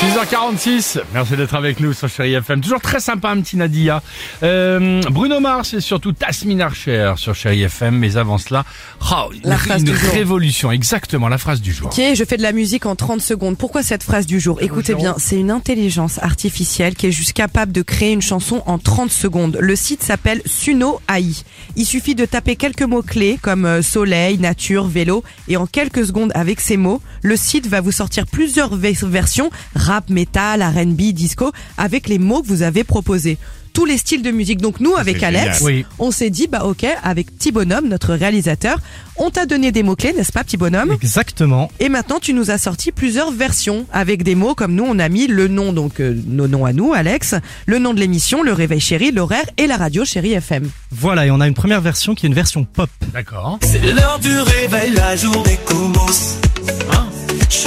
6h46, merci d'être avec nous sur Chéri FM. Toujours très sympa, un petit Nadia. Euh, Bruno Mars et surtout Tasmin Archer sur Chéri FM. Mais avant cela, oh, une, La phrase une du jour. révolution, exactement, la phrase du jour. Ok, je fais de la musique en 30 secondes. Pourquoi cette phrase du jour? Écoutez bien, c'est une intelligence artificielle qui est juste capable de créer une chanson en 30 secondes. Le site s'appelle Suno AI. Il suffit de taper quelques mots-clés comme euh, soleil, nature, vélo et en quelques secondes avec ces mots, le site va vous sortir plusieurs ve- versions, rap, metal, R&B, disco, avec les mots que vous avez proposés. Tous les styles de musique. Donc nous, avec Alex, Oui. on s'est dit, bah ok, avec Petit Bonhomme, notre réalisateur, on t'a donné des mots-clés, n'est-ce pas, Petit Bonhomme? Exactement. et maintenant, tu nous as sorti plusieurs versions avec des mots comme nous, on a mis le nom, donc euh, nos noms à nous, Alex, le nom de l'émission, le réveil chéri, l'horaire et la radio chéri FM. Voilà, et on a une première version qui est une version pop. D'accord. C'est l'heure du réveil, la journée commence.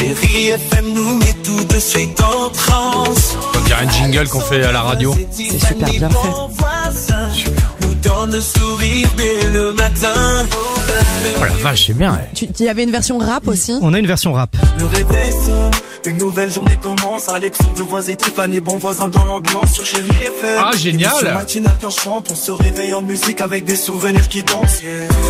Chérie FM nous met tout de suite en transe. On dirait un jingle qu'on fait à la radio. C'est super bien fait. Nous donne le sourire dès le matin. Oh la vache, c'est bien. ouais. Tu, il y avait une version rap aussi On a une version rap. Le réveil sonne, une nouvelle journée commence. Alexandre de voix et Tiffany, bon voisin dans l'ambiance sur Chérie FM. Ah, génial. Émission matinale qu'on chante, on se réveille en musique avec des souvenirs qui dansent.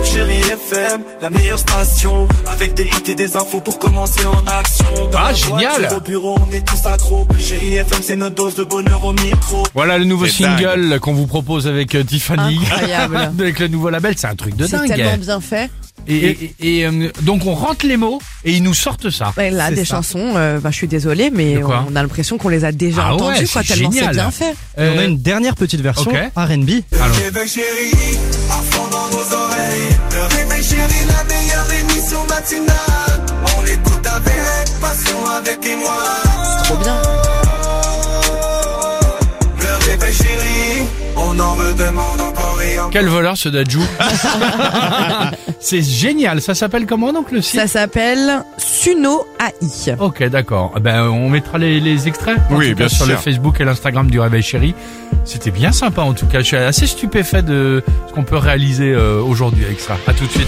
Chérie FM, la meilleure station. Avec des hits et des infos pour commencer en action. Dans Ah, la génial. voiture, Au bureau, on est tous accros. Chérie FM, c'est notre dose de bonheur au micro. Voilà le nouveau single qu'on vous propose avec euh, Tiffany. Incroyable. avec le nouveau label, c'est un truc de C'est dingue. tellement bien fait. Et, et- et, euh, donc on rentre les mots et ils nous sortent ça. Ouais, là, des ça. chansons, euh, bah, je suis désolée, mais on a l'impression qu'on les a déjà Ah ouais, entendues, quoi, tellement c'est génial. bien fait. On a une dernière petite version ok. R&B. Alors. Le réveil chéri, à fond dans nos oreilles. Le réveil chéri, la meilleure émission matinale. On l'écoute avec passion, avec émoi. Trop bien. Le réveil chéri, on en encore. Quel voleur ce Dajou C'est génial, ça s'appelle comment donc le site? Ça s'appelle Suno AI. Ok, d'accord. Eh Ben, on mettra les, les extraits Oui, bien sur sûr. le Facebook et l'Instagram du Réveil Chéri. C'était bien sympa en tout cas. Je suis assez stupéfait de ce qu'on peut réaliser euh, aujourd'hui avec ça. À tout de suite.